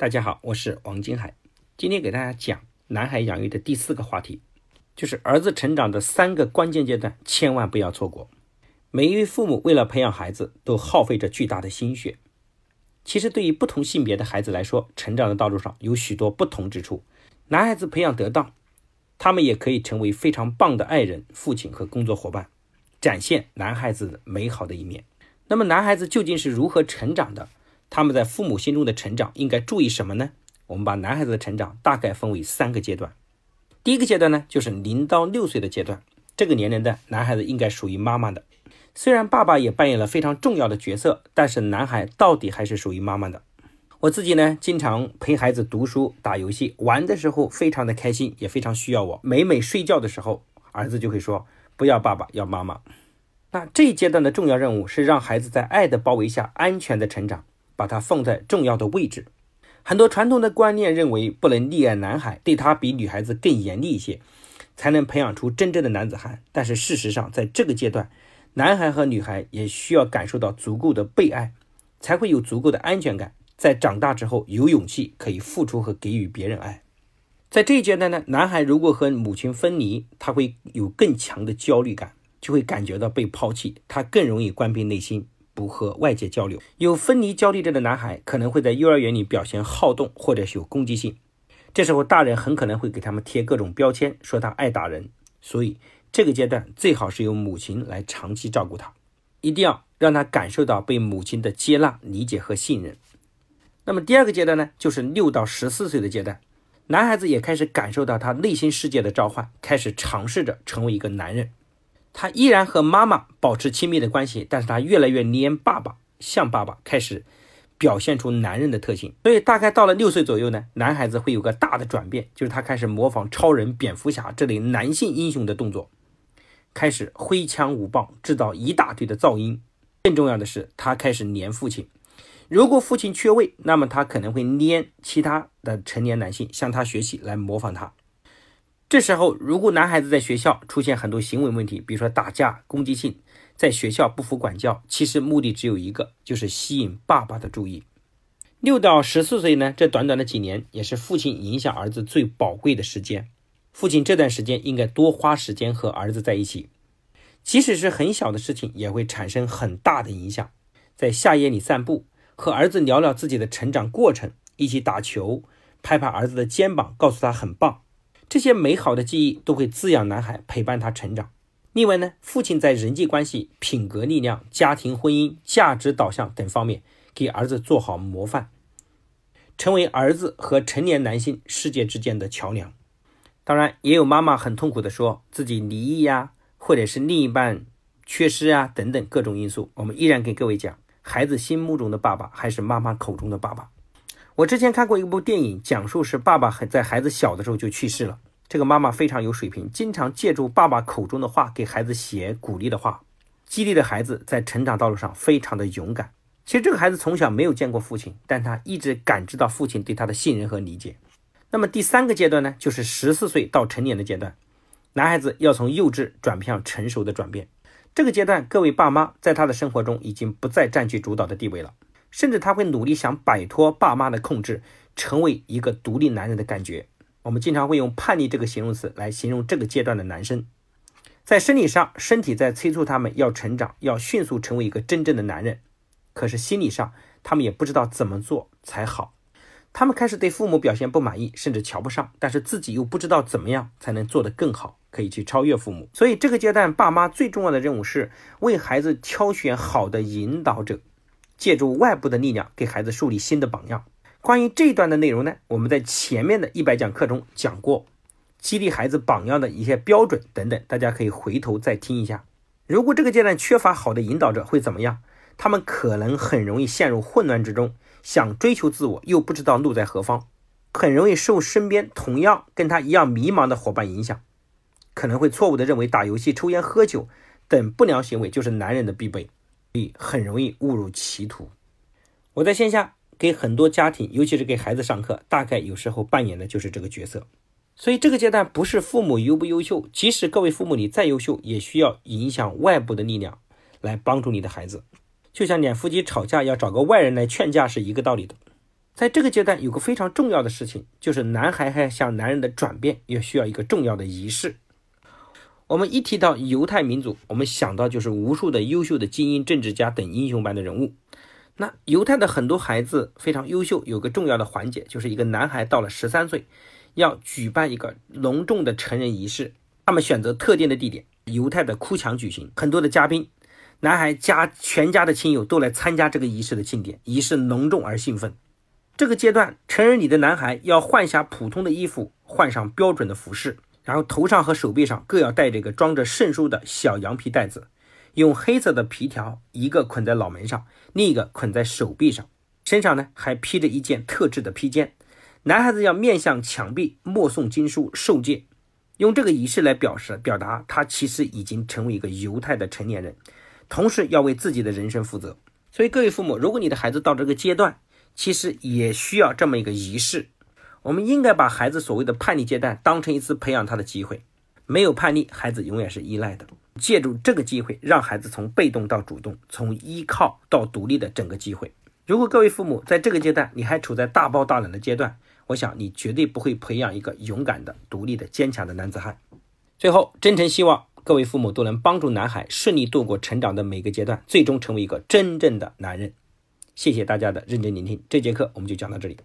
大家好，我是王金海，今天给大家讲男孩养育的第四个话题，就是儿子成长的三个关键阶段，千万不要错过。每一位父母为了培养孩子，都耗费着巨大的心血。其实，对于不同性别的孩子来说，成长的道路上有许多不同之处。男孩子培养得当，他们也可以成为非常棒的爱人、父亲和工作伙伴，展现男孩子美好的一面。那么，男孩子究竟是如何成长的？他们在父母心中的成长应该注意什么呢？我们把男孩子的成长大概分为三个阶段。第一个阶段呢，就是零到六岁的阶段。这个年龄的男孩子应该属于妈妈的。虽然爸爸也扮演了非常重要的角色，但是男孩到底还是属于妈妈的。我自己呢，经常陪孩子读书、打游戏、玩的时候，非常的开心，也非常需要我。每每睡觉的时候，儿子就会说：“不要爸爸，要妈妈。”那这一阶段的重要任务是让孩子在爱的包围下安全的成长。把它放在重要的位置。很多传统的观念认为不能溺爱男孩，对他比女孩子更严厉一些，才能培养出真正的男子汉。但是事实上，在这个阶段，男孩和女孩也需要感受到足够的被爱，才会有足够的安全感，在长大之后有勇气可以付出和给予别人爱。在这一阶段呢，男孩如果和母亲分离，他会有更强的焦虑感，就会感觉到被抛弃，他更容易关闭内心。不和外界交流，有分离焦虑症的男孩可能会在幼儿园里表现好动，或者是有攻击性。这时候大人很可能会给他们贴各种标签，说他爱打人。所以这个阶段最好是由母亲来长期照顾他，一定要让他感受到被母亲的接纳、理解和信任。那么第二个阶段呢，就是六到十四岁的阶段，男孩子也开始感受到他内心世界的召唤，开始尝试着成为一个男人。他依然和妈妈保持亲密的关系，但是他越来越黏爸爸，像爸爸，开始表现出男人的特性。所以大概到了六岁左右呢，男孩子会有个大的转变，就是他开始模仿超人、蝙蝠侠这类男性英雄的动作，开始挥枪舞棒，制造一大堆的噪音。更重要的是，他开始黏父亲。如果父亲缺位，那么他可能会黏其他的成年男性，向他学习，来模仿他。这时候，如果男孩子在学校出现很多行为问题，比如说打架、攻击性，在学校不服管教，其实目的只有一个，就是吸引爸爸的注意。六到十四岁呢，这短短的几年，也是父亲影响儿子最宝贵的时间。父亲这段时间应该多花时间和儿子在一起，即使是很小的事情，也会产生很大的影响。在夏夜里散步，和儿子聊聊自己的成长过程，一起打球，拍拍儿子的肩膀，告诉他很棒。这些美好的记忆都会滋养男孩，陪伴他成长。另外呢，父亲在人际关系、品格力量、家庭婚姻、价值导向等方面给儿子做好模范，成为儿子和成年男性世界之间的桥梁。当然，也有妈妈很痛苦的说自己离异呀，或者是另一半缺失啊等等各种因素。我们依然给各位讲，孩子心目中的爸爸还是妈妈口中的爸爸。我之前看过一部电影，讲述是爸爸很在孩子小的时候就去世了。这个妈妈非常有水平，经常借助爸爸口中的话给孩子写鼓励的话，激励的孩子在成长道路上非常的勇敢。其实这个孩子从小没有见过父亲，但他一直感知到父亲对他的信任和理解。那么第三个阶段呢，就是十四岁到成年的阶段，男孩子要从幼稚转向成熟的转变。这个阶段，各位爸妈在他的生活中已经不再占据主导的地位了。甚至他会努力想摆脱爸妈的控制，成为一个独立男人的感觉。我们经常会用叛逆这个形容词来形容这个阶段的男生。在生理上，身体在催促他们要成长，要迅速成为一个真正的男人。可是心理上，他们也不知道怎么做才好。他们开始对父母表现不满意，甚至瞧不上，但是自己又不知道怎么样才能做得更好，可以去超越父母。所以这个阶段，爸妈最重要的任务是为孩子挑选好的引导者。借助外部的力量给孩子树立新的榜样。关于这一段的内容呢，我们在前面的一百讲课中讲过，激励孩子榜样的一些标准等等，大家可以回头再听一下。如果这个阶段缺乏好的引导者会怎么样？他们可能很容易陷入混乱之中，想追求自我又不知道路在何方，很容易受身边同样跟他一样迷茫的伙伴影响，可能会错误的认为打游戏、抽烟、喝酒等不良行为就是男人的必备。很容易误入歧途。我在线下给很多家庭，尤其是给孩子上课，大概有时候扮演的就是这个角色。所以这个阶段不是父母优不优秀，即使各位父母你再优秀，也需要影响外部的力量来帮助你的孩子。就像两夫妻吵架要找个外人来劝架是一个道理的。在这个阶段有个非常重要的事情，就是男孩还向男人的转变也需要一个重要的仪式。我们一提到犹太民族，我们想到就是无数的优秀的精英、政治家等英雄般的人物。那犹太的很多孩子非常优秀，有个重要的环节，就是一个男孩到了十三岁，要举办一个隆重的成人仪式。他们选择特定的地点，犹太的哭墙举行，很多的嘉宾，男孩家全家的亲友都来参加这个仪式的庆典，仪式隆重而兴奋。这个阶段，成人礼的男孩要换下普通的衣服，换上标准的服饰。然后头上和手臂上各要带着一个装着圣书的小羊皮袋子，用黑色的皮条一个捆在脑门上，另一个捆在手臂上，身上呢还披着一件特制的披肩。男孩子要面向墙壁默诵经书受戒，用这个仪式来表示表达他其实已经成为一个犹太的成年人，同时要为自己的人生负责。所以各位父母，如果你的孩子到这个阶段，其实也需要这么一个仪式。我们应该把孩子所谓的叛逆阶段当成一次培养他的机会。没有叛逆，孩子永远是依赖的。借助这个机会，让孩子从被动到主动，从依靠到独立的整个机会。如果各位父母在这个阶段你还处在大包大揽的阶段，我想你绝对不会培养一个勇敢的、独立的、坚强的男子汉。最后，真诚希望各位父母都能帮助男孩顺利度过成长的每个阶段，最终成为一个真正的男人。谢谢大家的认真聆听，这节课我们就讲到这里。